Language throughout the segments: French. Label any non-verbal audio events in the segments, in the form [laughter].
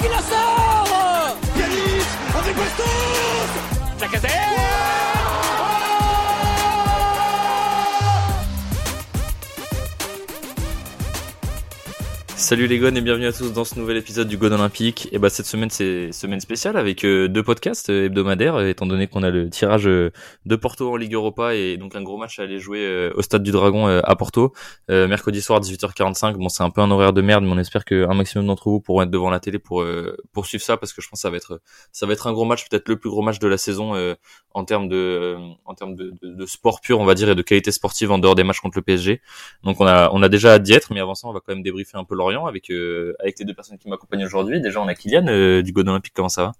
qui la sort? Yanis avec Bastos Lacazette Salut les gones et bienvenue à tous dans ce nouvel épisode du Gone Olympique. Et bah cette semaine c'est semaine spéciale avec euh, deux podcasts euh, hebdomadaires euh, étant donné qu'on a le tirage de Porto en Ligue Europa et donc un gros match à aller jouer au Stade du Dragon à Porto mercredi soir 18h45. Bon c'est un peu un horaire de merde mais on espère qu'un maximum d'entre vous pourront être devant la télé pour pour suivre ça parce que je pense que ça va être ça va être un gros match peut-être le plus gros match de la saison en termes de en termes de, de, sport pur on va dire et de qualité sportive en dehors des matchs contre le PSG. Donc on a on a déjà hâte d'y être mais avant ça on va quand même débriefer un peu avec euh, avec les deux personnes qui m'accompagnent aujourd'hui. Déjà, on a Kylian euh, du Godin Olympique. Comment ça va?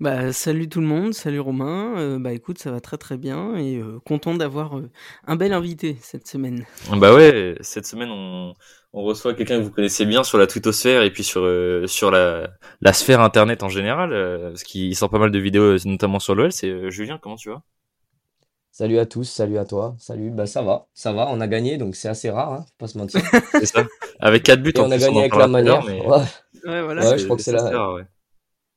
Bah, salut tout le monde, salut Romain. Euh, bah écoute, ça va très très bien et content d'avoir un bel invité cette semaine. Bah ouais, cette semaine on, on reçoit quelqu'un que vous connaissez bien sur la twittosphère et puis sur sur la, la sphère internet en général, parce qu'il sort pas mal de vidéos notamment sur l'OL. C'est Julien, comment tu vas? Salut à tous, salut à toi, salut, bah ça va, ça va, on a gagné donc c'est assez rare, hein, pas se mentir. [laughs] c'est ça. Avec 4 buts, on a gagné avec la manière. Ouais. voilà. je crois que c'est la.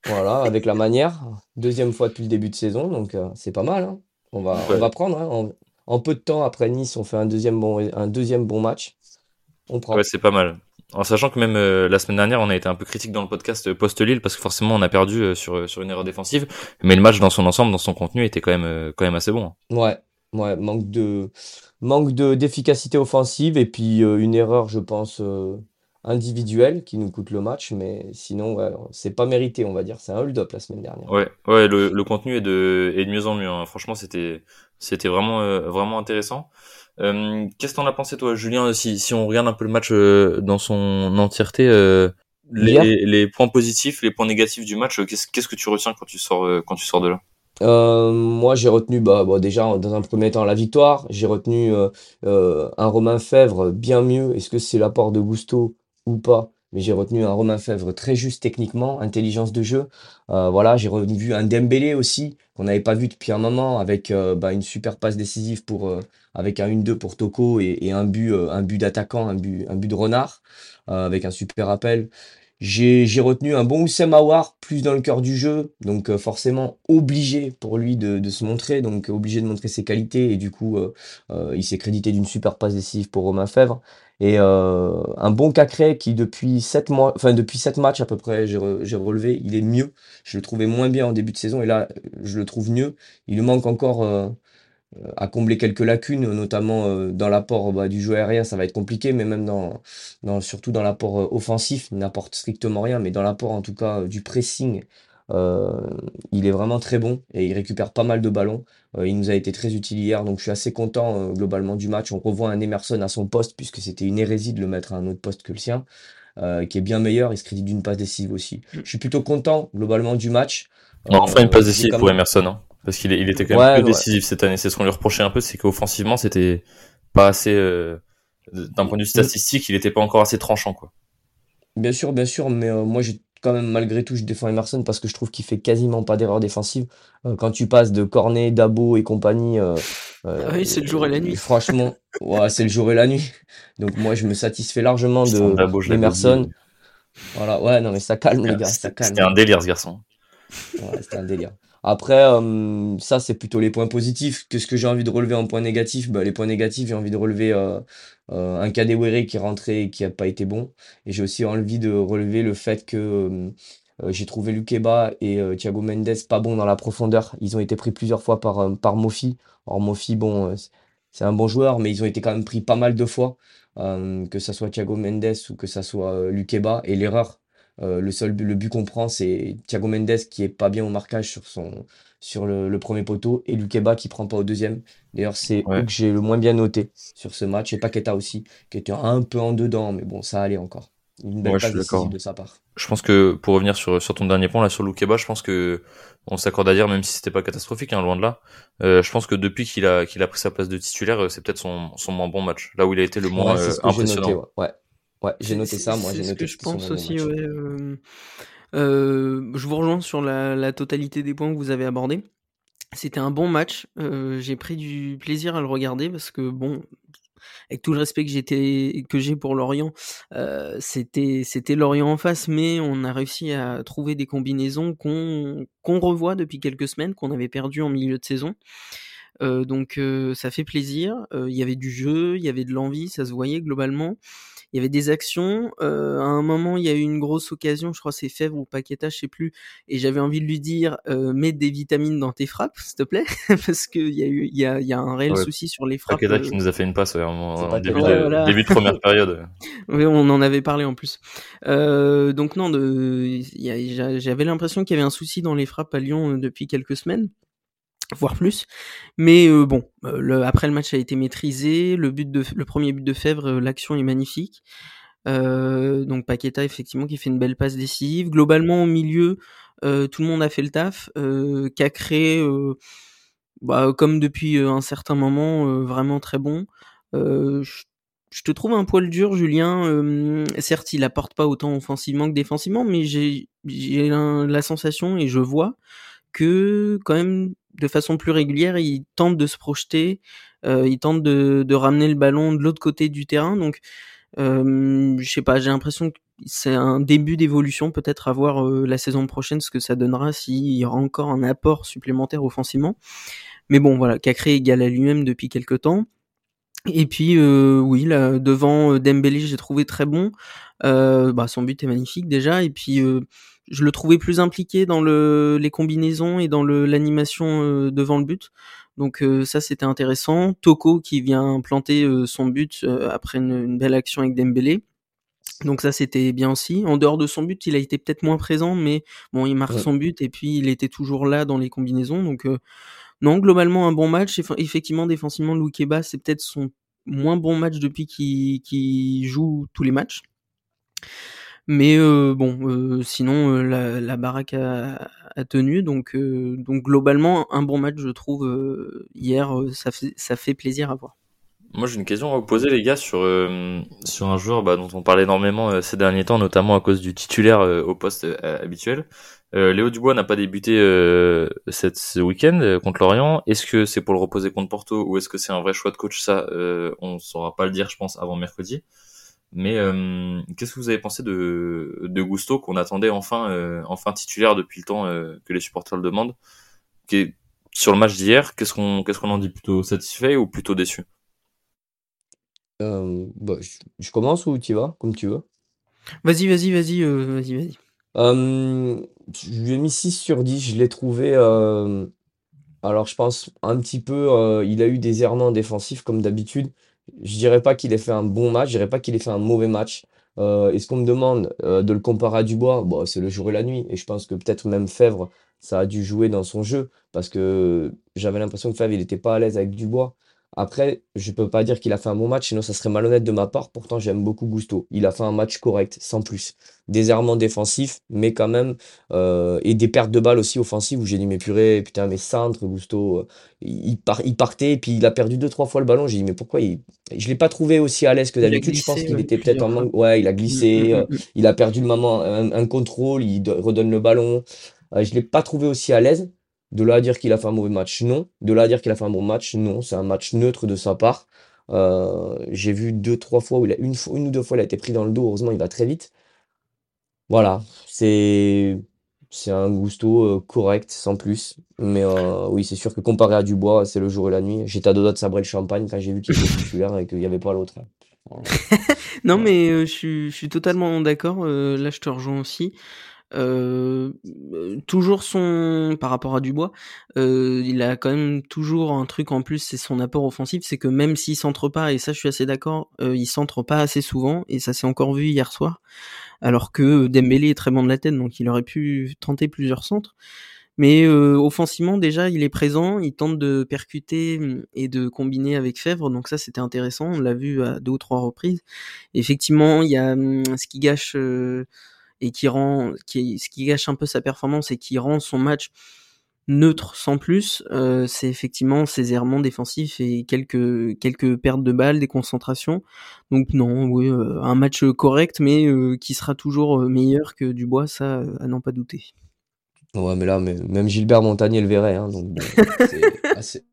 Voilà, avec la manière, deuxième fois depuis le début de saison, donc euh, c'est pas mal. Hein. On va, on va prendre. Hein. En, peu de temps après Nice, on fait un deuxième bon, un deuxième bon match. On prend. Ouais, c'est pas mal. En sachant que même euh, la semaine dernière, on a été un peu critique dans le podcast euh, post-Lille parce que forcément on a perdu euh, sur, sur une erreur défensive, mais le match dans son ensemble, dans son contenu, était quand même, quand même assez bon. Ouais, ouais, manque de manque de d'efficacité offensive et puis une erreur, je pense, individuelle qui nous coûte le match, mais sinon, ouais, c'est pas mérité, on va dire. C'est un hold-up la semaine dernière. Ouais, ouais, le, le contenu est de, est de mieux en mieux. Hein. Franchement, c'était c'était vraiment, vraiment intéressant. Euh, qu'est-ce que t'en as pensé toi, Julien, si, si on regarde un peu le match euh, dans son entièreté, euh, les, les, points positifs, les points négatifs du match, qu'est-ce, qu'est-ce que tu retiens quand tu sors, quand tu sors de là? Moi, j'ai retenu bah, bah, déjà dans un premier temps la victoire. J'ai retenu un Romain Fèvre bien mieux. Est-ce que c'est l'apport de Gusto ou pas? Mais j'ai retenu un Romain Fèvre très juste techniquement, intelligence de jeu. Euh, voilà, j'ai revu un Dembélé aussi qu'on n'avait pas vu depuis un moment avec euh, bah, une super passe décisive pour euh, avec un 1-2 pour Toko et, un but un but d'attaquant, un but un but de renard avec un super appel. J'ai retenu un bon Oussem Aouar plus dans le cœur du jeu, donc forcément obligé pour lui de, de, se montrer, donc obligé de montrer ses qualités et du coup il s'est crédité d'une super passe décisive pour Romain Fèvre. Et euh, un bon Cacré qui depuis sept mois, enfin depuis sept matchs à peu près, j'ai relevé, il est mieux. Je le trouvais moins bien en début de saison et là, je le trouve mieux. Il manque encore euh, à combler quelques lacunes, notamment euh, dans l'apport bah, du jeu aérien, ça va être compliqué, mais même dans, dans surtout dans l'apport offensif, il n'apporte strictement rien, mais dans l'apport en tout cas du pressing euh, il est vraiment très bon et il récupère pas mal de ballons. Euh, il nous a été très utile hier, donc je suis assez content euh, globalement du match. On revoit un Emerson à son poste, puisque c'était une hérésie de le mettre à un autre poste que le sien, qui est bien meilleur. Il se crédite d'une passe décisive aussi. Mm. Je suis plutôt content globalement du match. enfin, une passe décisive pour Emerson, hein, parce qu'il il était quand même plus décisif cette année. C'est ce qu'on lui reprochait un peu, c'est qu'offensivement, c'était pas assez. D'un point de vue statistique, il était pas encore assez tranchant, quoi. Bien sûr, bien sûr, mais moi j'ai quand même, malgré tout, je défends Emerson parce que je trouve qu'il fait quasiment pas d'erreur défensive. Euh, quand tu passes de Cornet, Dabo et compagnie. Euh, euh, ah oui, c'est le jour et la nuit. Franchement, [laughs] ouais, c'est le jour et la nuit. Donc, moi, je me satisfais largement de Emerson. Voilà, ouais, non, mais ça calme, les gars. C'était un délire, ce garçon. Ouais, c'était un délire. Après, euh, ça, c'est plutôt les points positifs. Qu'est-ce que j'ai envie de relever en points négatifs bah, Les points négatifs, j'ai envie de relever euh, euh, un Kadewere qui est rentré et qui n'a pas été bon. Et j'ai aussi envie de relever le fait que j'ai trouvé Lukeba et Thiago Mendes pas bons dans la profondeur. Ils ont été pris plusieurs fois par, par Mofi. Or, Mofi, bon, c'est un bon joueur, mais ils ont été quand même pris pas mal de fois. que ça soit Thiago Mendes ou que ça soit Lukeba. Et l'erreur euh, le seul le but qu'on prend, c'est Thiago Mendes qui est pas bien au marquage sur son sur le, premier poteau et Lukeba qui prend pas au deuxième. D'ailleurs, c'est eux que j'ai le moins bien noté sur ce match et Paqueta aussi qui était un peu en dedans, mais bon, ça allait encore. Une belle passe de sa part. Je pense que pour revenir sur sur ton dernier point là sur Lukeba, je pense que on s'accorde à dire même si c'était pas catastrophique, hein, loin de là. Euh, je pense que depuis qu'il a qu'il a pris sa place de titulaire, euh, c'est peut-être son son moins bon match, là où il a été le moins impressionnant. ouais. Ouais, j'ai noté ça, moi j'ai noté ce que je pense aussi. Ouais, euh, euh, je vous rejoins sur la, totalité des points que vous avez abordés. C'était un bon match. Euh, j'ai pris du plaisir à le regarder parce que bon, avec tout le respect que j'étais que j'ai pour Lorient, euh, c'était c'était Lorient en face, mais on a réussi à trouver des combinaisons qu'on qu'on revoit depuis quelques semaines, qu'on avait perdu en milieu de saison. Euh, donc euh, ça fait plaisir. Il y avait du jeu, il y avait de l'envie, ça se voyait globalement il y avait des actions. Euh, à un moment, il y a eu une grosse occasion, je crois c'est Fèvre ou Paqueta, je sais plus, et j'avais envie de lui dire euh, mets des vitamines dans tes frappes, s'il te plaît, [laughs] parce qu'il y a eu il y a, y a un réel souci sur les frappes. Paqueta qui euh, nous a fait une passe en, début, de, début, de, première période. [laughs] oui, on en avait parlé en plus. Euh, donc non, j'avais l'impression qu'il y avait un souci dans les frappes à Lyon euh, depuis quelques semaines voire plus. Mais euh, bon, euh, le, après le match a été maîtrisé, le but de le premier but de Fèvre, euh, l'action est magnifique. donc Paqueta effectivement qui fait une belle passe décisive. Globalement au milieu, tout le monde a fait le taf. Cacré, bah, comme depuis un certain moment, vraiment très bon. je te trouve un poil dur, Julien. certes, il apporte pas autant offensivement que défensivement, mais j'ai la sensation et je vois que quand même de façon plus régulière, il tente de se projeter, euh, il tente de, ramener le ballon de l'autre côté du terrain. Donc, euh, je sais pas, j'ai l'impression que c'est un début d'évolution, peut-être à voir euh, la saison prochaine ce que ça donnera s'il y aura encore un apport supplémentaire offensivement. Mais bon, voilà, Cacré égal à lui-même depuis quelques temps. Et puis euh, oui, là, devant Dembélé, j'ai trouvé très bon. Euh, bah, son but est magnifique déjà. Et puis je le trouvais plus impliqué dans le, les combinaisons et dans l'animation euh, devant le but. Donc euh, ça c'était intéressant. Toko qui vient planter euh, son but après une, belle action avec Dembélé. Donc ça c'était bien aussi. En dehors de son but, il a été peut-être moins présent, mais bon, il marque son but et puis il était toujours là dans les combinaisons. Donc non, globalement un bon match. Effectivement, défensivement, Loukeba c'est peut-être son moins bon match depuis qu'il joue tous les matchs. Mais euh, bon, euh, sinon euh, la, baraque a, tenu, donc donc globalement un bon match je trouve hier, ça fait plaisir à voir. Moi j'ai une question à vous poser les gars sur sur un joueur bah, dont on parle énormément ces derniers temps, notamment à cause du titulaire au poste habituel. Léo Dubois n'a pas débuté cette, ce week-end contre Lorient. Est-ce que c'est pour le reposer contre Porto ou est-ce que c'est un vrai choix de coach? Ça, on saura pas le dire, je pense, avant mercredi. Mais euh, qu'est-ce que vous avez pensé de, de Gusto qu'on attendait enfin, euh, enfin titulaire depuis le temps euh, que les supporters le demandent? Qui Sur le match d'hier, qu'est-ce qu'on qu'est-ce qu'on en dit? Plutôt satisfait ou plutôt déçu? Bah, je, commence ou tu vas Comme tu veux. Vas-y, vas-y, vas-y, vas-y, vas-y. je lui ai mis 6 sur 10. Je l'ai trouvé. alors, je pense un petit peu. il a eu des errements défensifs comme d'habitude. Je dirais pas qu'il ait fait un bon match, je dirais pas qu'il ait fait un mauvais match. Euh, et ce qu'on me demande euh, de le comparer à Dubois, bon, c'est le jour et la nuit. Et je pense que peut-être même Fèvre, ça a dû jouer dans son jeu parce que j'avais l'impression que Fèvre, il n'était pas à l'aise avec Dubois. Après, je peux pas dire qu'il a fait un bon match, sinon ça serait malhonnête de ma part. Pourtant, j'aime beaucoup Gusto. Il a fait un match correct, sans plus. Des errements défensifs, mais quand même, euh, et des pertes de balles aussi offensives où j'ai dit, mais purée, putain, mais centre, Gusto, euh, il, il partait, et puis il a perdu deux, trois fois le ballon. J'ai dit, mais pourquoi il... Je l'ai pas trouvé aussi à l'aise que d'habitude. Je pense qu'il était peut-être en manque. Ouais, il a glissé, mm, mm, euh, mm, il a perdu le moment, un, contrôle, il redonne le ballon. je l'ai pas trouvé aussi à l'aise. De là à dire qu'il a fait un mauvais match, non. De là à dire qu'il a fait un bon match, non. C'est un match neutre de sa part. Euh, j'ai vu deux, trois fois où il a une, fois, une ou deux fois il a été pris dans le dos. Heureusement, il va très vite. Voilà, c'est c'est un gusto euh, correct, sans plus. Mais euh, oui, c'est sûr que comparé à Dubois, c'est le jour et la nuit. J'étais à deux doigts de sabrer le champagne quand j'ai vu qu'il était titulaire et qu'il n'y avait pas l'autre. [laughs] non, mais je, suis, je suis totalement d'accord. là, je te rejoins aussi. Euh, toujours son par rapport à Dubois, euh, il a quand même toujours un truc en plus, c'est son apport offensif, c'est que même s'il centre pas, et ça je suis assez d'accord, euh, il centre pas assez souvent, et ça s'est encore vu hier soir, alors que Dembélé est très bon de la tête, donc il aurait pu tenter plusieurs centres. Mais euh, offensivement déjà, il est présent, il tente de percuter hum, et de combiner avec Fèvre, donc ça c'était intéressant, on l'a vu à deux ou trois reprises. effectivement, il y a hum, ce qui gâche euh, et qui rend, qui, ce qui gâche un peu sa performance et qui rend son match neutre sans plus, euh, c'est effectivement ses errements défensifs et quelques quelques pertes de balles, des concentrations. Donc non, oui, euh, un match correct, mais euh, qui sera toujours meilleur que Dubois, ça, à n'en pas douter. Ouais, mais là, même Gilbert Montagnier le verrait, hein, donc c'est [laughs] assez,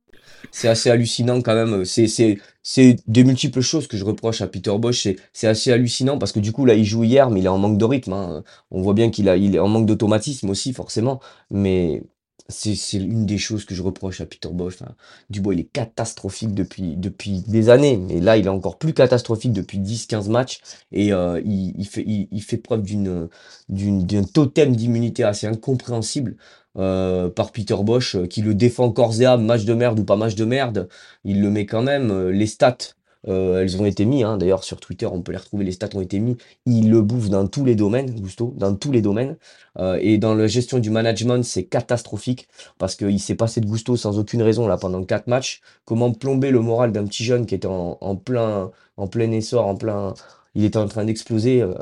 c'est assez hallucinant quand même. C'est, c'est, c'est des multiples choses que je reproche à Peter Bosch. C'est, c'est assez hallucinant parce que du coup, là, il joue hier, mais il est en manque de rythme. hein. On voit bien qu'il a, il est en manque d'automatisme aussi, forcément. Mais c'est, c'est une des choses que je reproche à Peter Bosch. Enfin, Dubois, il est catastrophique depuis, depuis des années. Mais là, il est encore plus catastrophique depuis 10-15 matchs. Et euh, il, il fait, il, fait preuve d'une, d'une, d'un totem d'immunité assez incompréhensible euh, par Peter Bosch, euh, qui le défend corps et match de merde ou pas match de merde, il le met quand même. euh, les stats, elles ont été mises, hein, d'ailleurs sur Twitter, on peut les retrouver, les stats ont été mis. Il le bouffe dans tous les domaines, Gusto, dans tous les domaines. Et dans la gestion du management, c'est catastrophique parce qu'il s'est passé de Gusto sans aucune raison là pendant quatre matchs. Comment plomber le moral d'un petit jeune qui était en plein, en plein essor, en plein, il était en train d'exploser euh,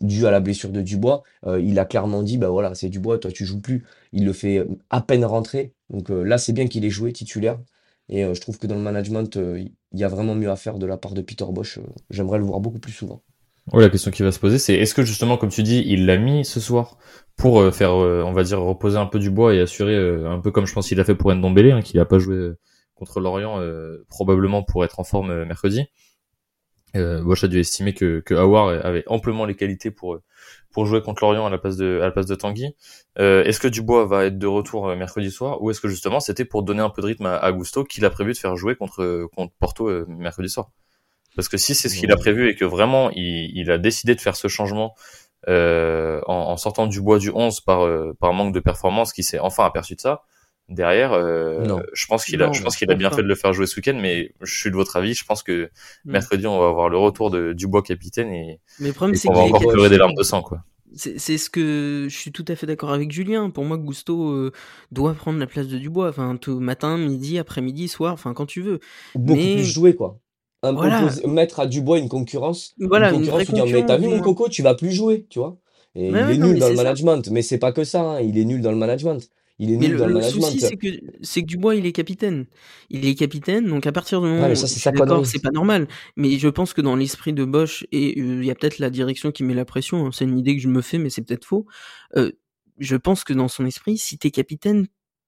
dû à la blessure de Dubois. Euh, il a clairement dit, bah voilà, c'est Dubois, toi tu joues plus. Il le fait à peine rentrer. Donc euh, là, c'est bien qu'il ait joué titulaire. Et euh, je trouve que dans le management, euh, il y a vraiment mieux à faire de la part de Peter Bosch. Euh, J'aimerais le voir beaucoup plus souvent. Ouais, la question qui va se poser, c'est est-ce que justement, comme tu dis, il l'a mis ce soir pour euh, faire, euh, on va dire, reposer un peu du bois et assurer, euh, un peu comme je pense qu'il a fait pour Ndombele, hein, qu'il a pas joué euh, contre Lorient, euh, probablement pour être en forme euh, mercredi. Euh, Bosch a dû estimer que, que Aouar avait amplement les qualités pour euh, pour jouer contre Lorient à la place de à la place de Tanguy. Euh, est-ce que Dubois va être de retour euh, mercredi soir ou est-ce que justement c'était pour donner un peu de rythme à, à Gusto qu'il a prévu de faire jouer contre contre Porto euh, mercredi soir? Parce que si c'est ce qu'il a prévu et que vraiment il, il a décidé de faire ce changement euh, en, en sortant Dubois du 11 par euh, par manque de performance, qui s'est enfin aperçu de ça. Derrière, euh, Non. je pense qu'il a, Non, je pense je qu'il a bien fait de le faire jouer ce week-end, mais je suis de votre avis. Je pense que Mm. mercredi, on va avoir le retour de Dubois capitaine et, Mais le problème, et c'est qu'on va encore pleurer des larmes de sang, quoi. C'est c'est ce que je suis tout à fait d'accord avec Julien. Pour moi, Gusto euh, doit prendre la place de Dubois. Enfin, tout matin, midi, après-midi, soir, enfin quand tu veux. Beaucoup Mais- plus jouer, quoi. Un Voilà. propos- mettre à Dubois une concurrence. Voilà, une une concurrence, mais t'as vu mon coco, tu vas plus jouer, tu vois. Et Ouais, il ouais, est non, nul dans le ça. management, mais c'est pas que ça, hein, il est nul dans le management. Il est Mais nul le, dans le souci, c'est que c'est que Dubois, il est capitaine. Il est capitaine, donc à partir du moment Ouais, ça, c'est d'accord, c'est pas normal. Mais je pense que dans l'esprit de Bosch et euh, il y a peut-être la direction qui met la pression. hein, c'est une idée que je me fais, mais c'est peut-être faux. Euh, je pense que dans son esprit, si t'es capitaine,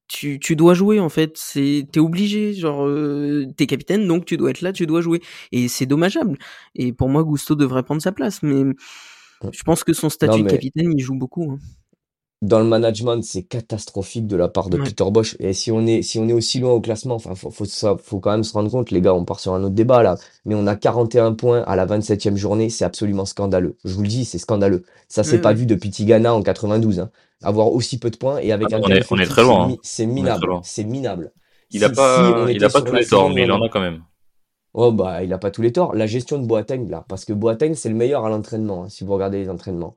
tu, tu dois jouer en fait. C'est t'es obligé. Genre euh, t'es capitaine, donc tu dois être là, tu dois jouer. Et c'est dommageable. Et pour moi, Gusto devrait prendre sa place, mais je pense que son statut Non, de capitaine, il joue beaucoup. hein. Dans le management, c'est catastrophique de la part de Ouais. Peter Bosch. Et si on est, si on est aussi loin au classement, enfin, faut, faut, ça- faut quand même se rendre compte, les gars, on part sur un autre débat là. Mais on a 41 points à la 27e journée, c'est absolument scandaleux. Je vous le dis, c'est scandaleux. Ça s'est Ouais, pas ouais. vu depuis Tigana en 92. Hein. Avoir aussi peu de points et avec Ah, un on est- on est effectif, très loin, c'est hein. c'est minable. C'est minable. Il a Si- pas, si il a pas tous les torts, mais il en a quand même. Oh bah il a pas tous les torts. La gestion de Boateng là, parce que Boateng c'est le meilleur à l'entraînement. hein, si vous regardez les entraînements,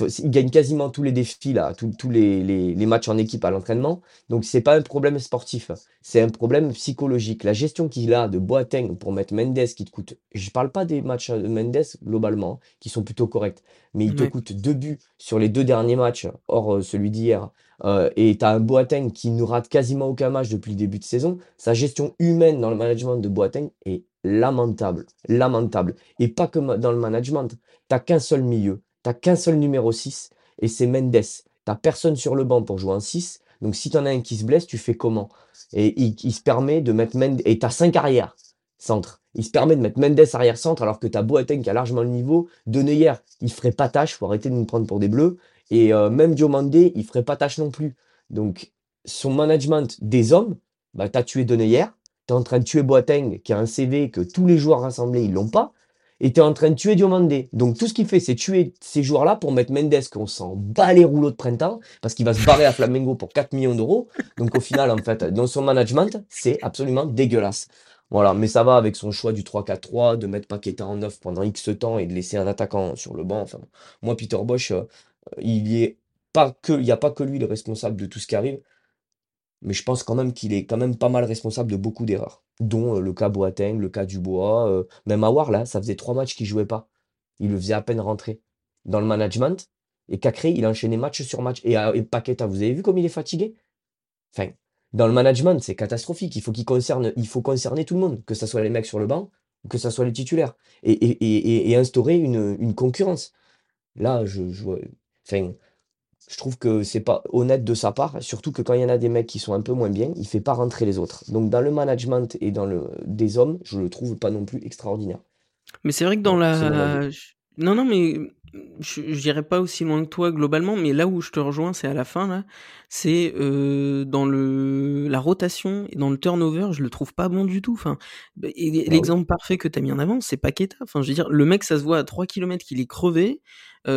il, gagne quasiment tous les défis là, tous, les, les, les matchs en équipe à l'entraînement. Donc c'est pas un problème sportif, c'est un problème psychologique. La gestion qu'il a de Boateng pour mettre Mendes qui te coûte, je parle pas des matchs de Mendes globalement qui sont plutôt corrects, mais il te coûte deux buts sur les deux derniers matchs, hors euh, celui d'hier. Euh, et tu as un Boateng qui ne rate quasiment aucun match depuis le début de saison. Sa gestion humaine dans le management de Boateng est lamentable, lamentable. Et pas que dans le management. T'as qu'un seul milieu, t'as qu'un seul numéro 6, et c'est Mendes. T'as personne sur le banc pour jouer en 6. Donc si t'en as un qui se blesse, tu fais comment? Et il, se permet de mettre Mendes. Et t'as 5 arrières centre. Il se permet de mettre Mendes arrière centre alors que t'as Boateng qui a largement le niveau. De Neuer, il ferait pas tâche, faut arrêter de nous prendre pour des bleus. Et euh, même Diomandé, il ferait pas tâche non plus. Donc son management des hommes, bah t'as tué De Neuer, t'es en train de tuer Boateng qui a un CV que tous les joueurs rassemblés ils l'ont pas. T'es en train de tuer Diomandé. Donc tout ce qu'il fait, c'est tuer ces joueurs-là pour mettre Mendes, qu'on s'en bat les rouleaux de printemps, parce qu'il va se barrer à Flamengo pour 4 millions d'euros. Donc au final, en fait, dans son management, c'est absolument dégueulasse. Voilà, mais ça va avec son choix du 3-4-3, de mettre Paqueta en 9 pendant X temps et de laisser un attaquant sur le banc. Moi, Peter Bosch, euh, il n'y a pas que lui le responsable de tout ce qui arrive, mais je pense quand même qu'il est quand même pas mal responsable de beaucoup d'erreurs, dont euh, le cas Boateng, le cas Dubois, euh, même Awar, là, ça faisait trois matchs qu'il jouait pas. Il le faisait à peine rentrer dans le management, et Cacré, il enchaînait match sur match. Et, euh, et Paqueta, vous avez vu comme il est fatigué? Enfin, dans le management, c'est catastrophique. Il faut qu'il concerne, il faut concerner tout le monde, que ce soit les mecs sur le banc que ce soit les titulaires, et, et, et, instaurer une, une concurrence. Là, je, je Je trouve que c'est pas honnête de sa part, surtout que quand il y en a des mecs qui sont un peu moins bien, il fait pas rentrer les autres. Donc dans le management et dans le des hommes, je le trouve pas non plus extraordinaire. Mais c'est vrai que dans la... Non, non, mais je j'irai pas aussi loin que toi globalement, mais là où je te rejoins, c'est à la fin, là. C'est euh, dans le la rotation et dans le turnover, je le trouve pas bon du tout. Enfin, bah, et Bah l'exemple parfait que tu as mis en avant, c'est Paqueta. Enfin, je veux dire, le mec, ça se voit à 3 kilomètres qu'il est crevé. Ça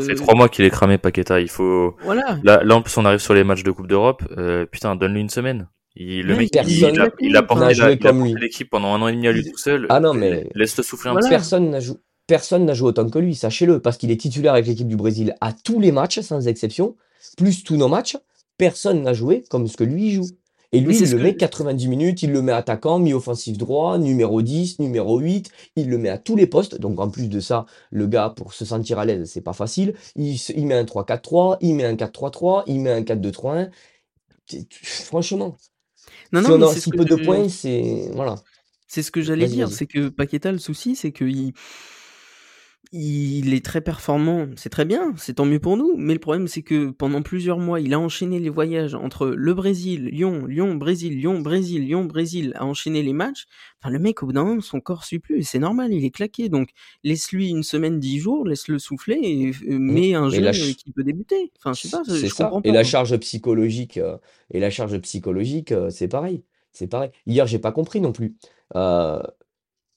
fait Euh, trois mois qu'il est cramé, Paqueta. Il faut. voilà. Là, là, en plus, on arrive sur les matchs de Coupe d'Europe. Euh, putain, donne-lui une semaine. Il, le mec, il, a, il a porté, l'équipe pendant un an et demi à lui tout seul. Ah non, mais Laisse-le souffler un Voilà. petit personne n'a joué, personne n'a joué autant que lui, sachez-le, parce qu'il est titulaire avec l'équipe du Brésil à tous les matchs, sans exception, plus tous nos matchs. Personne n'a joué comme ce que lui joue. Et lui, il le que met 90 minutes, il le met attaquant, mi-offensif droit, numéro 10, numéro 8, il le met à tous les postes. Donc en plus de ça, le gars, pour se sentir à l'aise, c'est pas facile. Il, met un 3-4-3, il met un 4-3-3, il met un 4-2-3-1. C'est- Franchement, Non, si non, on mais a si peu de points, c'est... Voilà. C'est ce que j'allais dire, c'est que Paqueta, le souci, c'est qu'il il est très performant, c'est très bien, c'est tant mieux pour nous, mais le problème c'est que pendant plusieurs mois, il a enchaîné les voyages entre le Brésil, Lyon, Lyon, Brésil, Lyon, Brésil, Lyon, Brésil, a enchaîné les matchs. Enfin, le mec, au bout d'un moment, son corps suit plus, et c'est normal, il est claqué, donc laisse-lui une semaine, dix jours, laisse-le souffler, et euh, mets un jeune euh, ch- qui peut débuter. Enfin, je sais pas, je, C'est je ça. comprends Et la charge psychologique, euh, et la charge psychologique, euh, c'est pareil. C'est pareil. Hier, j'ai pas compris non plus. Euh,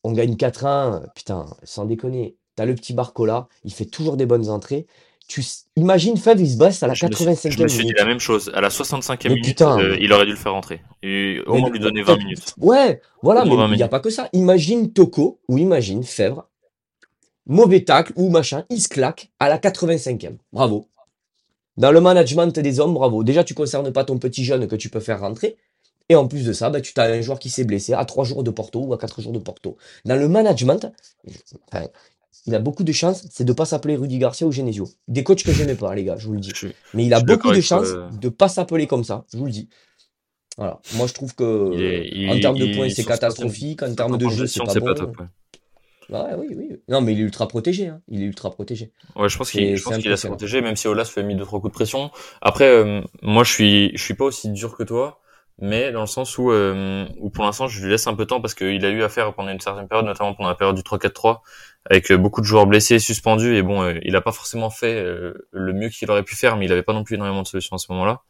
on gagne 4-1, putain, sans déconner. T'as le petit Barcola, il fait toujours des bonnes entrées. Tu imagines Fèvre, il se baisse à la Je me suis, je 85e me suis dit minute. la même chose. À la 65e Mais minute, putain, euh, il aurait dû le faire rentrer. Et au moins lui donner 20 minutes. ouais, voilà, mais 20 il n'y a pas que ça. Imagine Toko ou imagine Fèvre, mauvais tacle ou machin, il se claque à la 85e. Bravo. Dans le management des hommes, bravo. Déjà, tu concernes pas ton petit jeune que tu peux faire rentrer. Et en plus de ça, bah, tu as un joueur qui s'est blessé à 3 jours de Porto ou à 4 jours de Porto. Dans le management, enfin, il a beaucoup de chance, c'est de pas s'appeler Rudy Garcia ou Genesio. Des coachs que j'aimais pas, les gars, je vous le dis. Mais il a beaucoup de chance euh, de pas s'appeler comme ça, je vous le dis. Voilà. Moi, je trouve Il que en termes de points, c'est catastrophique. En termes de jeu, c'est pas bon. top. Ouais, Ouais, oui, oui. Non, mais il est ultra protégé. Hein. Il est ultra protégé. Ouais, je pense qu'il, qu'il a se protéger, même si Olas fait mis deux trois coups de pression. Après, euh, moi, je suis, je suis pas aussi dur que toi, mais dans le sens où, euh, où pour l'instant, je lui laisse un peu de temps parce qu'il a eu affaire pendant une certaine période, notamment pendant la période du 3-4-3, avec euh, beaucoup de joueurs blessés, suspendus, et bon, euh, il a pas forcément fait euh, le mieux qu'il aurait pu faire, mais il avait pas non plus énormément de solutions à ce moment-là.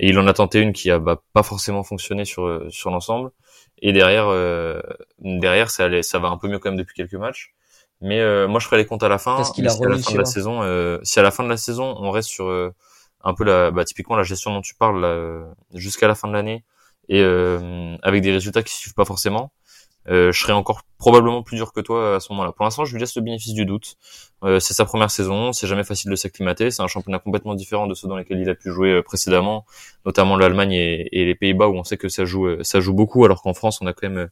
Et il en a tenté une qui a bah, pas forcément fonctionné sur sur l'ensemble. Et derrière, euh, derrière, ça allait, ça va un peu mieux quand même depuis quelques matchs. Mais euh, moi, je ferai les comptes à la fin. Qu'est-ce qu'il a si à la fin de la saison, euh, si à la fin de la saison, on reste sur euh, un peu la, bah, typiquement la gestion dont tu parles là, jusqu'à la fin de l'année et euh, avec des résultats qui suivent pas forcément, je serais encore probablement plus dur que toi à ce moment-là. Pour l'instant, je lui laisse le bénéfice du doute. Euh, c'est sa première saison, c'est jamais facile de s'acclimater. C'est un championnat complètement différent de ceux dans lesquels il a pu jouer euh, précédemment, notamment l'Allemagne et, et les Pays-Bas où on sait que ça joue, euh, ça joue beaucoup, alors qu'en France, on a quand même euh,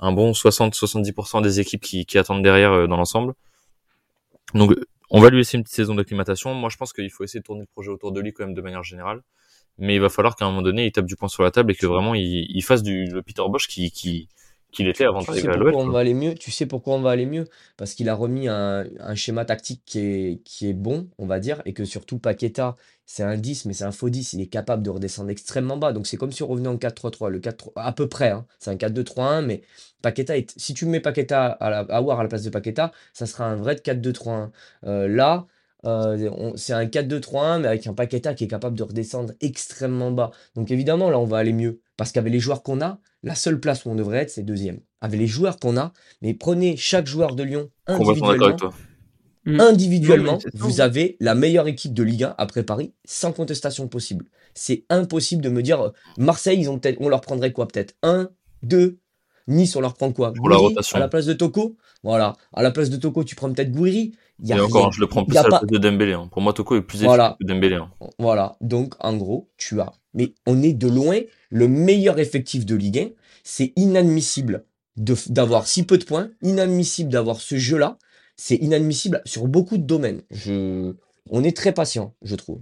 un bon 60-70% des équipes qui, qui attendent derrière euh, dans l'ensemble. Donc, euh, on va lui laisser une petite saison d'acclimatation. Moi, je pense qu'il faut essayer de tourner le projet autour de lui quand même de manière générale. Mais il va falloir qu'à un moment donné, il tape du poing sur la table et que vraiment il, il fasse du le Peter Bosch qui qui qu'il était avant d'arriver à l'OL. on quoi. va aller mieux? Tu sais pourquoi on va aller mieux? Parce qu'il a remis un, un schéma tactique qui est, qui est bon, on va dire, et que surtout Paqueta, c'est un 10, mais c'est un faux 10, il est capable de redescendre extrêmement bas. Donc c'est comme si on revenait en 4-3-3, le 4 à peu près, hein. C'est un 4-2-3-1, mais Paqueta, est, si tu mets Paqueta à, la, à War à la place de Paqueta, ça sera un vrai 4-2-3-1. Euh, là, euh, on- c'est un 4-2-3-1, mais avec un Paqueta qui est capable de redescendre extrêmement bas. Donc évidemment, là, on va aller mieux. Parce qu'avec les joueurs qu'on a, la seule place où on devrait être, c'est deuxième. Avec les joueurs qu'on a, mais prenez chaque joueur de Lyon individuellement. toi. Mm. Individuellement, vous avez la meilleure équipe de Ligue 1 après Paris, sans contestation possible. C'est impossible de me dire, euh, Marseille, ils ont peut-être, on leur prendrait quoi peut-être Un, deux, Nice, on leur prend quoi? Pour la rotation. à la place de Toko? Voilà. À la place de Toko, tu prends peut-être Gouiri. Il y a Et encore, rien. je le prends plus à la pas- place de Dembélé. hein. Pour moi, Toko est plus efficace Voilà. que Dembélé. hein. Voilà, donc en gros, tu as. Mais on est de loin le meilleur effectif de Ligue 1. C'est inadmissible d'avoir si peu de points, inadmissible d'avoir ce jeu-là. C'est inadmissible sur beaucoup de domaines. Je... On est très patient, je trouve.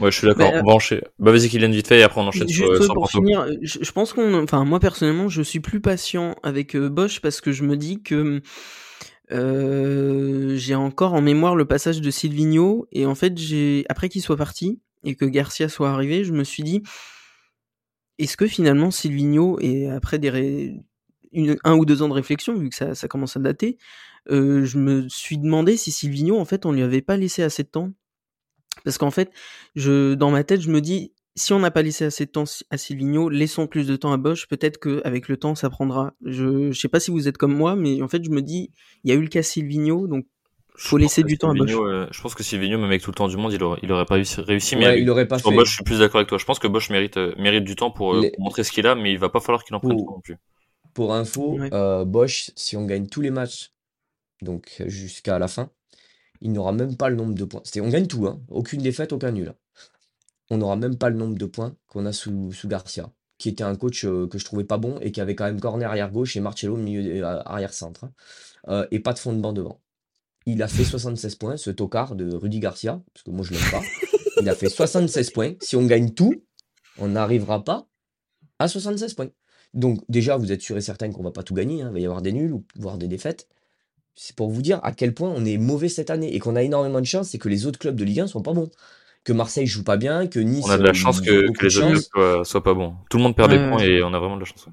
Ouais, je suis d'accord. Euh, On va enchaîner. Bah vas-y, Kylian, vite fait, et après on enchaîne sur, Juste sur pour finir, je, je pense qu'on, enfin moi personnellement, je suis plus patient avec euh, Bosch parce que je me dis que Euh, j'ai encore en mémoire le passage de Silvino et en fait j'ai après qu'il soit parti et que Garcia soit arrivé, je me suis dit est-ce que finalement Silvino et après des un ou deux ans de réflexion vu que ça, ça commence à dater, euh, je me suis demandé si Silvino en fait on lui avait pas laissé assez de temps parce qu'en fait je dans ma tête je me dis si on n'a pas laissé assez de temps à Silvino, laissons plus de temps à Bosch. Peut-être qu'avec le temps, ça prendra. Je ne sais pas si vous êtes comme moi, mais en fait, je me dis, il y a eu le cas Silvino, donc faut laisser du temps à Bosch. Euh, je pense que Silvino, même avec tout le temps du monde, il aurait, il aurait pas réussi. mais il aurait pas fait. Bosch, je suis plus d'accord avec toi. Je pense que Bosch mérite, euh, mérite du temps pour, euh, montrer ce qu'il a, mais il va pas falloir qu'il en prenne non plus. Pour info, Bosch, si on gagne tous les matchs, donc jusqu'à la fin, il n'aura même pas le nombre de points. On gagne tout, hein. aucune défaite, aucun nul on n'aura même pas le nombre de points qu'on a sous, sous Garcia, qui était un coach euh, que je trouvais pas bon et qui avait quand même corner arrière gauche et Marcello milieu euh, arrière centre, hein. euh, et pas de fond de banc devant. Il a fait 76 points, ce tocard de Rudy Garcia, parce que moi je l'aime pas. Il a fait 76 points. Si on gagne tout, on n'arrivera pas à 76 points. Donc déjà, vous êtes sûr et certain qu'on va pas tout gagner, hein. il va y avoir des nuls ou voire des défaites. C'est pour vous dire à quel point on est mauvais cette année et qu'on a énormément de chance et que les autres clubs de Ligue 1 sont pas bons que Marseille joue pas bien, que Nice. On a de la chance que, les autres soient, pas bons. Tout le monde perd des points et on a vraiment de la chance.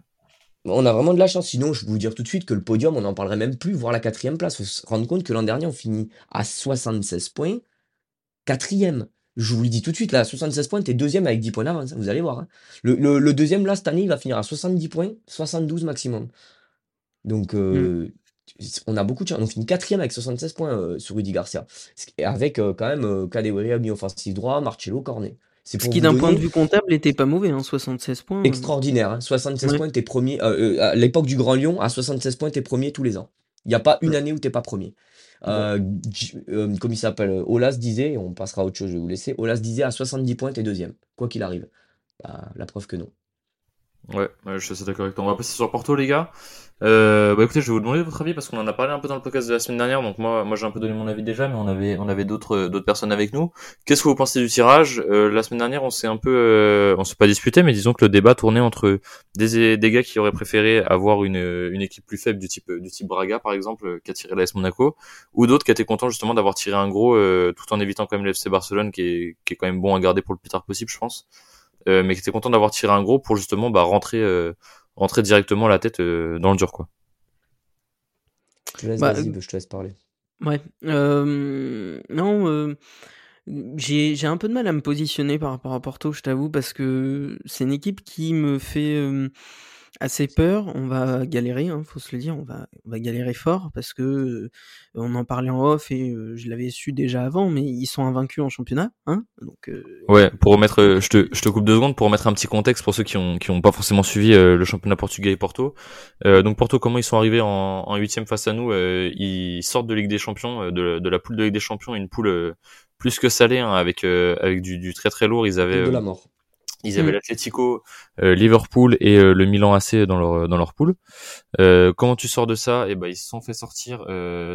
On a vraiment de la chance. Sinon, je vais vous dire tout de suite que le podium, on n'en parlerait même plus, voir la quatrième place. Faut se rendre compte que l'an dernier, on finit à 76 points. Quatrième. Je vous le dis tout de suite, là, à 76 points, t'es deuxième avec 10 points d'avance. Hein, vous allez voir. Hein. Le, deuxième, là, cette année, il va finir à 70 points, 72 maximum. Donc, euh, mm on a beaucoup de chance. On finit quatrième avec 76 points euh, sur Rudy Garcia. Avec euh, quand même euh, mi-offensif droit, Marcello, Cornet. Ce qui, d'un point de vue comptable, n'était pas mauvais, hein, 76 points. Extraordinaire, 76 hein. points, t'es premier. à l'époque du Grand Lyon, à 76 points, t'es premier tous les ans. Il n'y a pas une année où t'es pas premier. comme il s'appelle, Olas disait, on passera à autre chose, je vais vous laisser. Olas disait à 70 points, t'es deuxième, quoi qu'il arrive. Bah, la preuve que non. Ouais, je suis assez d'accord avec toi. On va passer sur Porto, les gars. Euh, bah écoutez, je vais vous demander votre avis parce qu'on en a parlé un peu dans le podcast de la semaine dernière. Donc moi, moi j'ai un peu donné mon avis déjà, mais on avait, on avait d'autres, d'autres personnes avec nous. Qu'est-ce que vous pensez du tirage? Euh, La semaine dernière, on s'est un peu, euh, on s'est pas disputé, mais disons que le débat tournait entre des, des gars qui auraient préféré avoir une, une équipe plus faible du type, du type Braga par exemple, qui a tiré l'AS Monaco, ou d'autres qui étaient contents justement d'avoir tiré un gros, tout en évitant quand même l'FC Barcelone, qui est, qui est quand même bon à garder pour le plus tard possible, je pense. mais qui était content d'avoir tiré un gros pour justement bah, rentrer rentrer directement la tête euh, dans le dur quoi. Je te laisse, bah, je te laisse parler. Ouais. Euh, non, euh, j'ai un peu de mal à me positionner par rapport à Porto, je t'avoue, parce que c'est une équipe qui me fait assez peur. On va galérer, hein, faut se le dire. On va, on va galérer fort parce que euh, on en parlait en off et euh, je l'avais su déjà avant, mais ils sont invaincus en championnat, hein. Donc. Euh, ouais, pour remettre, je te, je te coupe deux secondes pour remettre un petit contexte pour ceux qui ont, qui ont pas forcément suivi le championnat portugais et Porto. donc Porto, comment ils sont arrivés en huitième face à nous Ils sortent de Ligue des Champions, de, de, la poule de Ligue des Champions, une poule plus que salée, hein, avec avec du, du, très très lourd. Ils avaient de la mort. Ils avaient mm. l'Atlético, euh, Liverpool et euh, le Milan AC dans leur dans leur poule. Euh, comment tu sors de ça? Et eh ben ils se sont fait sortir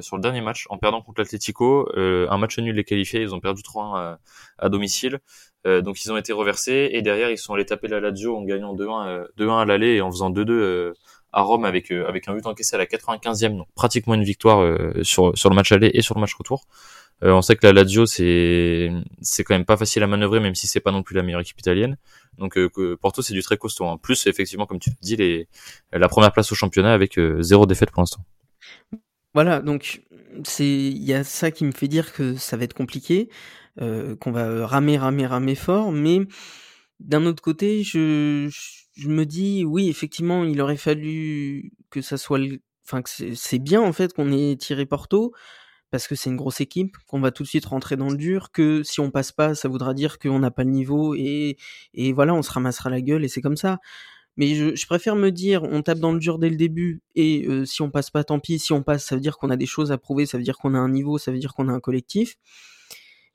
sur le dernier match en perdant contre l'Atlético. un match nul les qualifiés, ils ont perdu 3-1 à, domicile. donc ils ont été reversés et derrière ils sont allés taper la Lazio en gagnant 2-1 2-1 à l'aller et en faisant 2-2 à Rome avec avec un but encaissé à la 95e, donc pratiquement une victoire sur sur le match aller et sur le match retour. Euh, on sait que la Lazio c'est c'est quand même pas facile à manœuvrer même si c'est pas non plus la meilleure équipe italienne. Donc euh, Porto c'est du très costaud. En hein. plus effectivement comme tu dis les la première place au championnat avec euh, zéro défaite pour l'instant. Voilà donc c'est il y a ça qui me fait dire que ça va être compliqué, qu'on va ramer ramer ramer fort, mais d'un autre côté je je me dis oui effectivement il aurait fallu que ça soit enfin que c'est bien en fait qu'on ait tiré Porto parce que c'est une grosse équipe, qu'on va tout de suite rentrer dans le dur, que si on passe pas, ça voudra dire qu'on n'a pas le niveau et, et voilà, on se ramassera la gueule et c'est comme ça. Mais je, préfère me dire, on tape dans le dur dès le début et euh, si on passe pas, tant pis. Si on passe, ça veut dire qu'on a des choses à prouver, ça veut dire qu'on a un niveau, ça veut dire qu'on a un collectif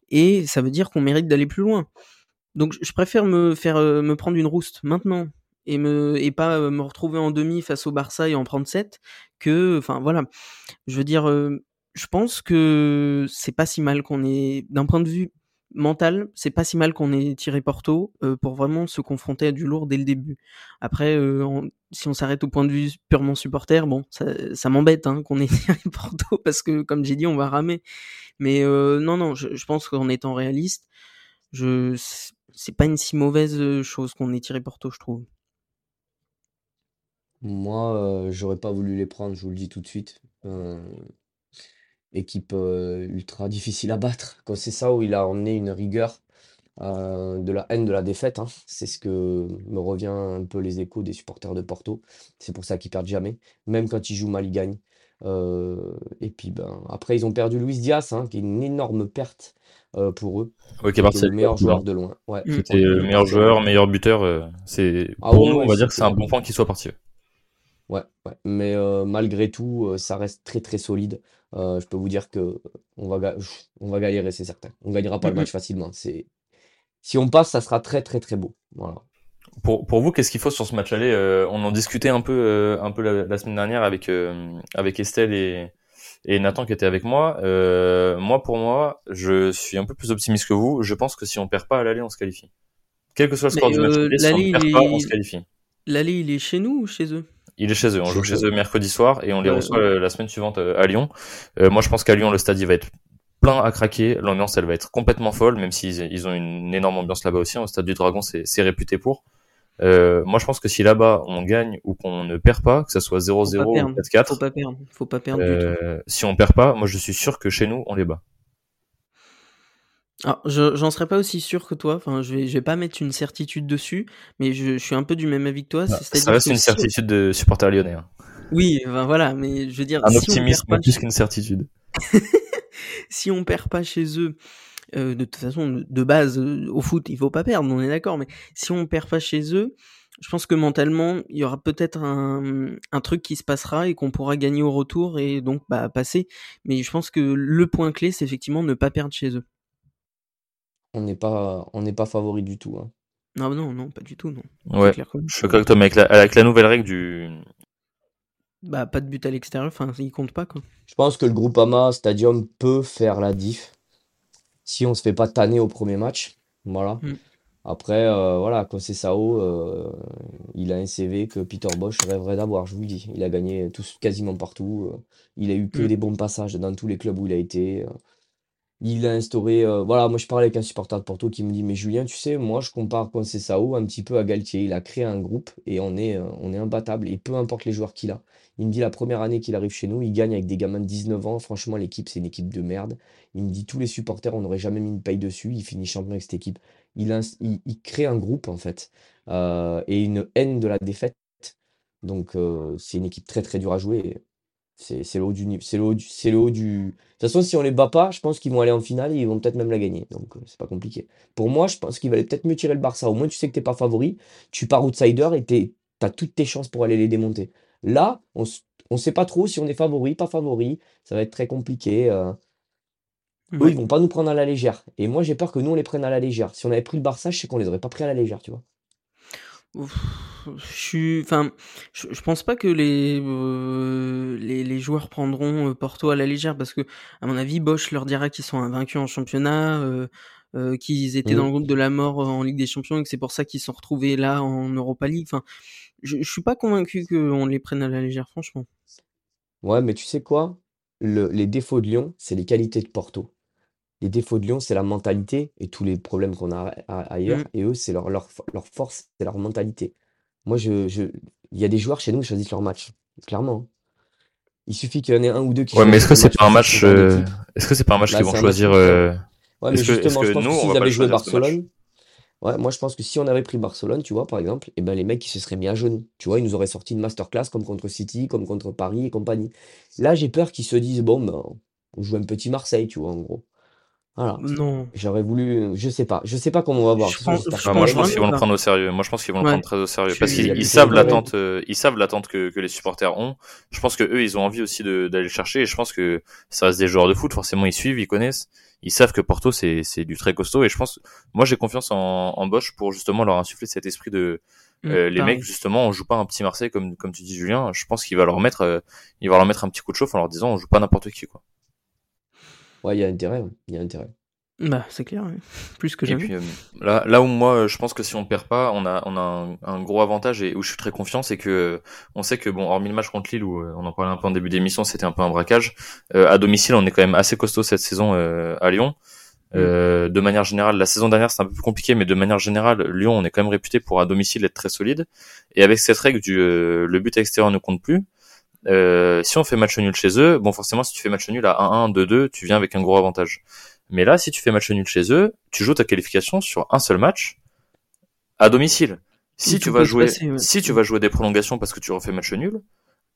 et ça veut dire qu'on mérite d'aller plus loin. Donc je préfère me faire euh, me prendre une rouste maintenant et me et pas euh, me retrouver en demi face au Barça et en prendre 7 que enfin voilà. Je veux dire je pense que c'est pas si mal qu'on ait, d'un point de vue mental, c'est pas si mal qu'on ait tiré Porto euh, pour vraiment se confronter à du lourd dès le début. Après, euh, si on s'arrête au point de vue purement supporter, bon, ça, ça m'embête hein, qu'on ait [laughs] tiré Porto parce que, comme j'ai dit, on va ramer. Mais euh, non, non, je, je pense qu'en étant réaliste, je c'est pas une si mauvaise chose qu'on ait tiré Porto, je trouve. Moi, euh, j'aurais pas voulu les prendre, je vous le dis tout de suite. Équipe euh, ultra difficile à battre. Quand c'est ça où il a emmené une rigueur, euh, de la haine de la défaite. hein. C'est ce que me revient un peu les échos des supporters de Porto. C'est pour ça qu'ils perdent jamais. Même quand ils jouent mal, ils gagnent. Euh, et puis ben après, ils ont perdu Luis Diaz, hein, qui est une énorme perte euh, pour eux. Ouais, qui est parti le meilleur joueur de loin. Ouais. C'était le meilleur joueur, meilleur buteur. euh, c'est Ah pour ouais, nous, ouais, on va dire que c'est un bon point qu'il soit parti. Ouais, ouais. Mais euh, malgré tout, euh, ça reste très très solide. Euh, je peux vous dire que on va, ga- on va galérer, c'est certain. On gagnera pas le Mhm. match facilement. C'est si on passe, ça sera très très très beau. Voilà. Pour, pour vous, qu'est-ce qu'il faut sur ce match aller euh, On en discutait un peu, euh, un peu la, la semaine dernière avec, euh, avec Estelle et, et Nathan qui étaient avec moi. Euh, moi, pour moi, je suis un peu plus optimiste que vous. Je pense que si on perd pas à l'aller, on se qualifie. Quel que soit le score Mais, du match euh, aller, si on l'aller, ne perd il pas, est- on se qualifie. L'aller, il est chez nous ou chez eux? Il est chez eux. On joue chez eux. mercredi soir et on les reçoit euh, la semaine suivante euh, à Lyon. Euh, moi, je pense qu'à Lyon, le stade il va être plein à craquer. L'ambiance, elle va être complètement folle, même s'ils ils ont une énorme ambiance là-bas aussi. Au stade du Dragon, c'est réputé pour. Euh, moi, je pense que si là-bas on gagne ou qu'on ne perd pas, que ça soit 0-0 Faut pas ou perdre. 4-4, Faut pas perdre. Faut pas perdre du tout. si on perd pas, moi je suis sûr que chez nous on les bat. Alors, je, j'en serais pas aussi sûr que toi. Enfin, je vais, je vais pas mettre une certitude dessus, mais je, je suis un peu du même avis que toi. Ça c'est-à-dire reste que une si- certitude de supporter lyonnais. hein. Oui, enfin, voilà, mais je veux dire, Un si on optimisme perd pas, plus qu'une certitude. [laughs] si on perd pas chez eux, euh, de toute façon, de base, euh, au foot, il faut pas perdre, on est d'accord, mais si on perd pas chez eux, je pense que mentalement, il y aura peut-être un, un truc qui se passera et qu'on pourra gagner au retour et donc bah, passer. Mais je pense que le point clé, c'est effectivement ne pas perdre chez eux. On n'est pas, on n'est pas favori du tout. hein. Non, non, non, pas du tout, non. Ouais. Clair. Je suis d'accord avec toi, mais avec la, avec la nouvelle règle du. Bah, pas de but à l'extérieur, enfin, il compte pas, quoi. Je pense que le Groupama Stadium peut faire la diff si on se fait pas tanner au premier match. Voilà. Mm. Après, euh, voilà, quand c'est Sao, euh, il a un CV que Peter Bosch rêverait d'avoir, je vous le dis. Il a gagné tous, quasiment partout. euh, il a eu que Mm. des bons passages dans tous les clubs où il a été. Il a instauré. euh, voilà, moi je parlais avec un supporter de Porto qui me dit Mais Julien, tu sais, moi je compare Sao un petit peu à Galtier. Il a créé un groupe et on est, euh, on est imbattable. Et peu importe les joueurs qu'il a. Il me dit la première année qu'il arrive chez nous, il gagne avec des gamins de 19 ans. Franchement, l'équipe, c'est une équipe de merde. Il me dit tous les supporters, on n'aurait jamais mis une paye dessus. Il finit champion avec cette équipe. Il, crée un groupe, en fait, euh, et une haine de la défaite. Donc, c'est une équipe très, très dure à jouer. C'est le haut du niveau. C'est le haut du. C'est le haut du... De toute façon, si on les bat pas, je pense qu'ils vont aller en finale et ils vont peut-être même la gagner. Donc, euh, c'est pas compliqué. Pour moi, je pense qu'il valait peut-être mieux tirer le Barça. Au moins, tu sais que t'es pas favori. Tu pars outsider et t'es- t'as toutes tes chances pour aller les démonter. Là, on on sait pas trop si on est favori, pas favori. Ça va être très compliqué. euh. Eux, Ouais. ils vont pas nous prendre à la légère. Et moi, j'ai peur que nous, on les prenne à la légère. Si on avait pris le Barça, je sais qu'on les aurait pas pris à la légère, tu vois. Je suis, enfin, je, je pense pas que les, euh, les les joueurs prendront euh, Porto à la légère parce que, à mon avis, Bosch leur dira qu'ils sont invaincus en championnat, euh, euh, qu'ils étaient dans le groupe de la mort euh, en Ligue des Champions et que c'est pour ça qu'ils se sont retrouvés là en Europa League. Enfin, je, je suis pas convaincu qu'on les prenne à la légère, franchement. Ouais, mais tu sais quoi? Le- les défauts de Lyon, c'est les qualités de Porto. Les défauts de Lyon, c'est la mentalité et tous les problèmes qu'on a ailleurs. Mm. Et eux, c'est leur, leur, leur force, c'est leur mentalité. Moi, je, je, il y a des joueurs chez nous qui choisissent leur match. Clairement. Il suffit qu'il y en ait un ou deux qui Ouais, mais est-ce que choisissent c'est pas un match euh. Est-ce que c'est pas un match qu'ils vont choisir euh, Ouais, mais justement, que je pense nous, que on s'ils avaient joué Barcelone, ouais, moi je pense que si on avait pris Barcelone, tu vois, par exemple, et ben les mecs ils se seraient mis à genoux. Tu vois, ils nous auraient sorti une masterclass comme contre City, comme contre Paris et compagnie. Là, j'ai peur qu'ils se disent, bon, ben, on joue un petit Marseille, tu vois, en gros. Voilà. Non. J'aurais voulu, je sais pas, je sais pas comment on va voir. Je pense- je que Ah, moi, je pense qu'ils vont le prendre au sérieux. Moi, je pense qu'ils vont le prendre très au sérieux parce qu'ils savent l'attente, euh, ils savent l'attente que, que les supporters ont. Je pense que eux, ils ont envie aussi de- d'aller le chercher. Et je pense que ça reste des joueurs de foot. Forcément, ils suivent, ils connaissent. Ils savent que Porto, c'est c'est du très costaud. Et je pense, moi, j'ai confiance en, en Bosch pour justement leur insuffler cet esprit de Mm, euh, les pareil. mecs. Justement, on joue pas un petit Marseille comme comme tu dis, Julien. Je pense qu'il va leur mettre, euh, il va leur mettre un petit coup de chauffe en leur disant, on joue pas n'importe qui, quoi. Ouais, il y a intérêt, il y a intérêt. Bah, c'est clair, ouais. [laughs] plus que Et jamais. puis euh, là, là où moi, je pense que si on perd pas, on a, on a un, un gros avantage et où je suis très confiant, c'est que euh, on sait que bon, hormis le match contre Lille où euh, on en parlait un peu en début d'émission, c'était un peu un braquage. euh, à domicile, on est quand même assez costaud cette saison euh, à Lyon. Euh, de manière générale, la saison dernière c'était un peu plus compliqué, mais de manière générale, Lyon, on est quand même réputé pour à domicile être très solide. Et avec cette règle du euh, le but extérieur ne compte plus, euh, si on fait match nul chez eux, bon forcément si tu fais match nul à 1-1, 2-2, tu viens avec un gros avantage. Mais là, si tu fais match nul chez eux, tu joues ta qualification sur un seul match à domicile. Si tu vas jouer, passer, ouais. si tu vas jouer des prolongations parce que tu refais match nul,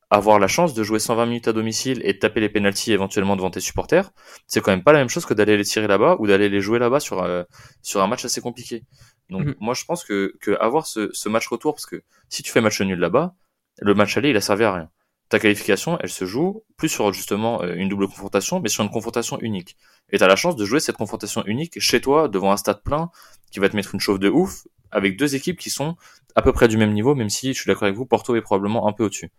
avoir la chance de jouer 120 minutes à domicile et de taper les pénalties éventuellement devant tes supporters, c'est quand même pas la même chose que d'aller les tirer là-bas ou d'aller les jouer là-bas sur euh, sur un match assez compliqué. Donc Mhm. moi je pense que que avoir ce, ce match retour parce que si tu fais match nul là-bas, le match aller il a servi à rien. Ta qualification, elle se joue plus sur justement euh, une double confrontation, mais sur une confrontation unique. Et t'as la chance de jouer cette confrontation unique chez toi, devant un stade plein, qui va te mettre une chauffe de ouf, avec deux équipes qui sont à peu près du même niveau, même si je suis d'accord avec vous, Porto est probablement un peu au-dessus.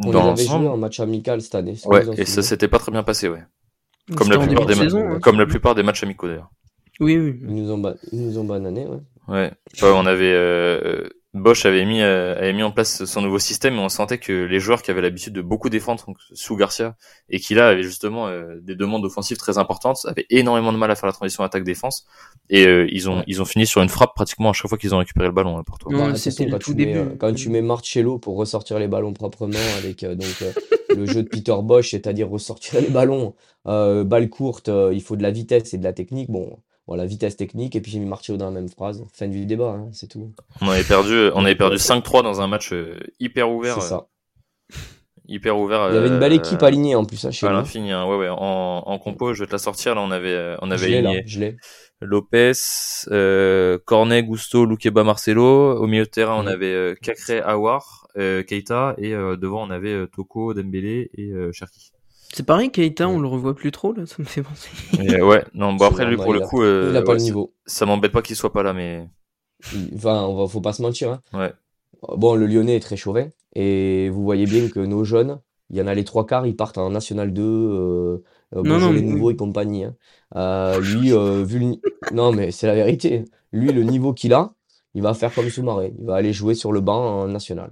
On Dans les avait l'ensemble, en match amical cette année. ouais, et ça s'était pas très bien passé, ouais. Comme C'était la en plupart début des de ma- saison, hein. comme la plupart des matchs amicaux d'ailleurs. Oui, oui. Ils nous ont, ba- ils nous ont banané, ouais. Ouais. Ouais, on avait euh, Bosch avait mis euh, avait mis en place son nouveau système et on sentait que les joueurs qui avaient l'habitude de beaucoup défendre donc, sous Garcia et qui là avaient justement euh, des demandes offensives très importantes, avaient énormément de mal à faire la transition attaque-défense et euh, ils ont ils ont fini sur une frappe pratiquement à chaque fois qu'ils ont récupéré le ballon hein, Porto. Non, Bah, c'était le quand tout tu mets, début. euh, quand tu mets Marcello pour ressortir les ballons proprement avec euh, donc euh, [laughs] le jeu de Peter Bosch, c'est-à-dire ressortir les ballons, euh, balle courte, euh, il faut de la vitesse et de la technique. Bon, voilà, vitesse technique et puis j'ai mis Marcello dans la même phrase. Fin du débat, hein, c'est tout. On avait perdu on avait perdu euh, 5-3 dans un match euh, hyper ouvert C'est euh, ça. hyper ouvert Il y avait une belle euh, équipe alignée en plus, hein, chez à l'infini hein. ouais ouais en, en compo je vais te la sortir là on avait euh, on Je avait l'ai là, aligné je l'ai. Lopez, euh, Cornet, Gusto, Lukeba, Marcelo. Au milieu de terrain, on avait euh, Cacré, Awar, euh, Keita, et euh, devant, on avait euh, Toko, Dembélé et euh, Cherki. C'est parein, Keita, on le revoit plus trop, là, [laughs] ça me fait penser. Et, ouais, non, bon après lui pour le coup, euh, Il a pas ouais, le ça- niveau. ça m'embête pas qu'il soit pas là, mais Enfin, on va, faut pas se mentir. Hein. ouais, Bon, le Lyonnais est très chauvin. Et vous voyez bien que nos jeunes, il y en a les trois quarts, ils partent en National 2, euh, euh, Non, non, Beaujolais mais- Nouveau et compagnie. hein. Euh, lui, euh, vu le Non, mais c'est la vérité. Lui, le niveau qu'il a, il va faire comme Soumaré. Il va aller jouer sur le banc en National.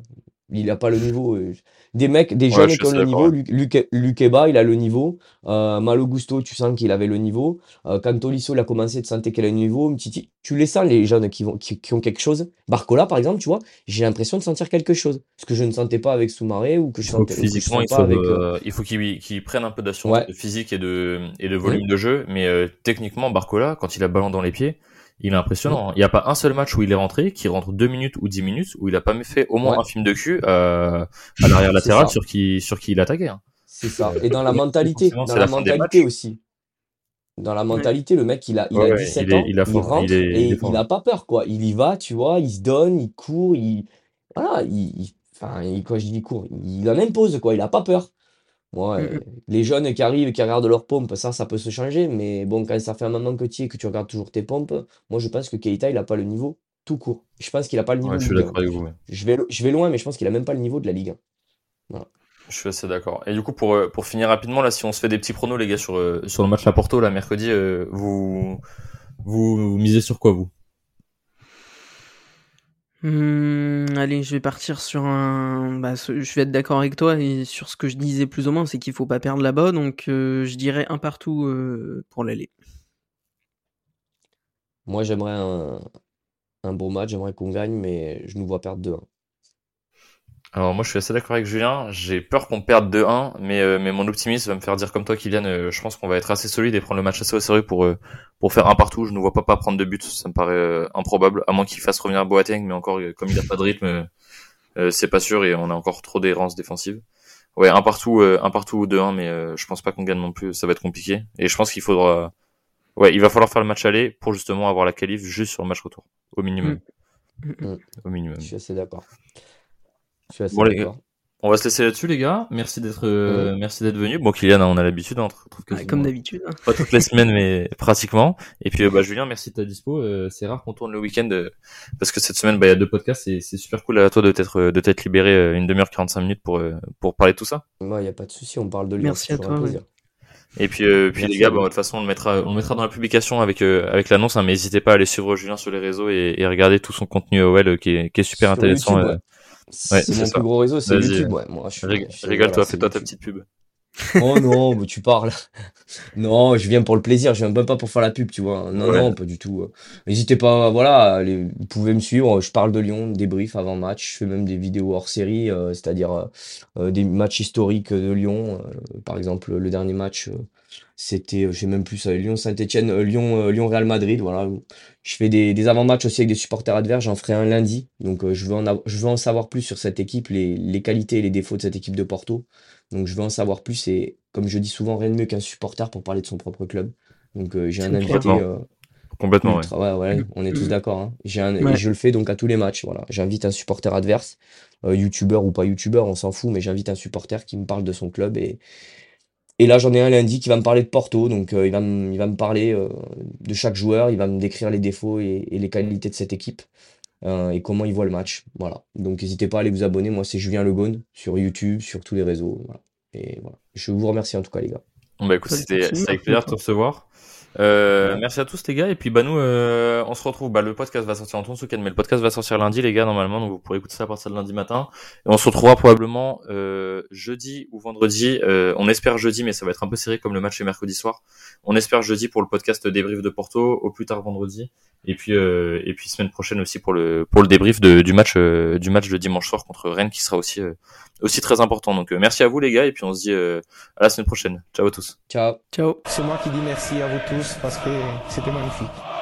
Il n'a pas le niveau. euh, Des mecs, des Ouais, jeunes je suis qui ont le niveau. Lu- Luque- Luqueba, il a le niveau. Euh, Malo Gusto, tu sens qu'il avait le niveau. Euh, quand Tolisso, il a commencé, tu sentais qu'il a le niveau. Mtiti, tu les sens, les jeunes qui, vont, qui, qui ont quelque chose. Barcola, par exemple, tu vois, j'ai l'impression de sentir quelque chose. Ce que je ne sentais pas avec Soumaré ou que je sentais physiquement, il faut, euh, il faut qu'il qu'il prenne un peu d'assurance Ouais. physique et de et de volume de jeu, mais euh, techniquement, Barcola, quand il a ballon dans les pieds, il est impressionnant. hein. Il n'y a pas un seul match où il est rentré, qui rentre deux minutes ou dix minutes, où il a pas fait au moins Ouais. un film de cul euh, à l'arrière latéral sur qui sur qui il attaquait. hein. C'est ça. Et dans la mentalité, dans la mentalité aussi. Dans la mentalité, le mec, il a, il Ouais, a ouais, 17 il est- ans, il a fort, rentre il est- il et fort. il n'a pas peur, quoi. Il y va, tu vois, il se donne, il court, il. Voilà, il. il- Enfin, il- quand je dis il court, il en impose, quoi. Il n'a pas peur. Ouais, Mhm. les jeunes qui arrivent, qui regardent leurs pompes, ça, ça peut se changer. Mais bon, quand ça fait un moment que tu y es, que tu regardes toujours tes pompes, moi, je pense que Keita, il n'a pas le niveau tout court. Je pense qu'il n'a pas le niveau Ouais, de je suis Ligue 1. d'accord avec vous. ouais. Je vais, je vais loin, mais je pense qu'il n'a même pas le niveau de la Ligue 1. Je suis assez d'accord. Et du coup, pour, euh, pour finir rapidement, là, si on se fait des petits pronos, les gars, sur, euh, sur le match à Porto, là, mercredi, euh, vous, vous, vous misez sur quoi, vous? Hum, allez, je vais partir sur un. Bah, je vais être d'accord avec toi et sur ce que je disais plus ou moins, c'est qu'il faut pas perdre là-bas, donc euh, je dirais un partout euh, pour l'aller. Moi, j'aimerais un, un beau match, j'aimerais qu'on gagne, mais je nous vois perdre 2-1. Alors, moi, je suis assez d'accord avec Julien. J'ai peur qu'on perde 2-1, mais, euh, mais mon optimisme va me faire dire comme toi, Kylian, euh, je pense qu'on va être assez solide et prendre le match assez au sérieux pour, euh, pour faire un partout. Je ne vois pas pas prendre de but. Ça me paraît euh, improbable, à moins qu'il fasse revenir Boateng, mais encore, comme il a pas de rythme, c'est pas sûr et on a encore trop d'errance défensive. Ouais, un partout, euh, un partout ou 2-1, mais euh, je pense pas qu'on gagne non plus. Ça va être compliqué. Et je pense qu'il faudra, ouais, il va falloir faire le match aller pour justement avoir la qualif juste sur le match retour, au minimum. Mm. Au minimum. Je suis assez d'accord. Je suis assez Bon, les d'accord. On va se laisser là-dessus, les gars. Merci d'être, euh, merci d'être venus. Bon, Kylian, hein, on a l'habitude, hein, on te retrouve Ouais, comme d'habitude. hein. Pas toutes les [laughs] semaines, mais pratiquement. Et puis, euh, bah, Julien, merci de ta dispo. Euh, c'est rare qu'on tourne le week-end euh, parce que cette semaine, bah, il y a deux podcasts et c'est super cool à toi de t'être, euh, de t'être libéré euh, une demi-heure 45 minutes pour, euh, pour parler de tout ça. Moi, il n'y a pas de souci, on parle de Lyon, Merci c'est à toi, plaisir. Et puis, euh, puis les gars, bah, de toute façon, on le mettra, on le mettra dans la publication avec euh, avec l'annonce. Hein, mais n'hésitez pas à aller suivre Julien sur les réseaux et, et regarder tout son contenu OL qui est qui est super Sur intéressant. YouTube, euh. ouais. Ouais, c'est mon ça. plus gros réseau, c'est Vas-y, YouTube. Ouais, moi, je suis, Rég- je Régale-toi, fais-toi ta petite pub. [laughs] Oh non, mais tu parles. [laughs] Non, je viens pour le plaisir, je viens même pas pour faire la pub, tu vois. Non, Ouais. non, pas du tout. N'hésitez pas, voilà, allez, vous pouvez me suivre. Je parle de Lyon, débrief avant match. Je fais même des vidéos hors série, euh, c'est-à-dire euh, euh, des matchs historiques de Lyon. Euh, par exemple, le dernier match, euh, c'était, euh, je sais même plus, ça, Lyon-Saint-Etienne, euh, Lyon, euh, Lyon-Real Madrid. Voilà. Je fais des, des avant-matchs aussi avec des supporters adverses. J'en ferai un lundi. Donc, euh, je veux en, av- je veux en savoir plus sur cette équipe, les, les qualités et les défauts de cette équipe de Porto. Donc je veux en savoir plus et comme je dis souvent, rien de mieux qu'un supporter pour parler de son propre club. Donc euh, j'ai un invité. Complètement. euh, Complètement, ouais. ultra- ouais, ouais, on est tous d'accord. Hein. J'ai un, Ouais. et je le fais donc à tous les matchs. Voilà, j'invite un supporter adverse, euh, youtubeur ou pas youtubeur, on s'en fout, mais j'invite un supporter qui me parle de son club et et là j'en ai un lundi qui va me parler de Porto. Donc euh, il va me, il va me parler euh, de chaque joueur, il va me décrire les défauts et, et les qualités de cette équipe. euh, et comment il voit le match. Voilà. Donc n'hésitez pas à aller vous abonner. Moi, c'est Julien Legone sur YouTube, sur tous les réseaux. Voilà. Et voilà. Je vous remercie en tout cas, les gars. Bon, bah écoute, c'était avec plaisir de te recevoir. Euh, merci à tous les gars. Et puis bah nous euh, on se retrouve. Bah le podcast va sortir en tourne ce mais le podcast va sortir lundi les gars normalement. Donc vous pourrez écouter ça à partir de lundi matin. Et on se retrouvera probablement euh, jeudi ou vendredi. Euh, on espère jeudi mais ça va être un peu serré comme le match est mercredi soir. On espère jeudi pour le podcast débrief de Porto au plus tard vendredi. Et puis euh, et puis semaine prochaine aussi pour le pour le débrief de, du match du match de dimanche soir contre Rennes qui sera aussi euh, aussi très important donc euh, merci à vous les gars et puis on se dit euh, à la semaine prochaine ciao à tous Ciao. Ciao. C'est moi qui dis merci à vous tous parce que c'était magnifique.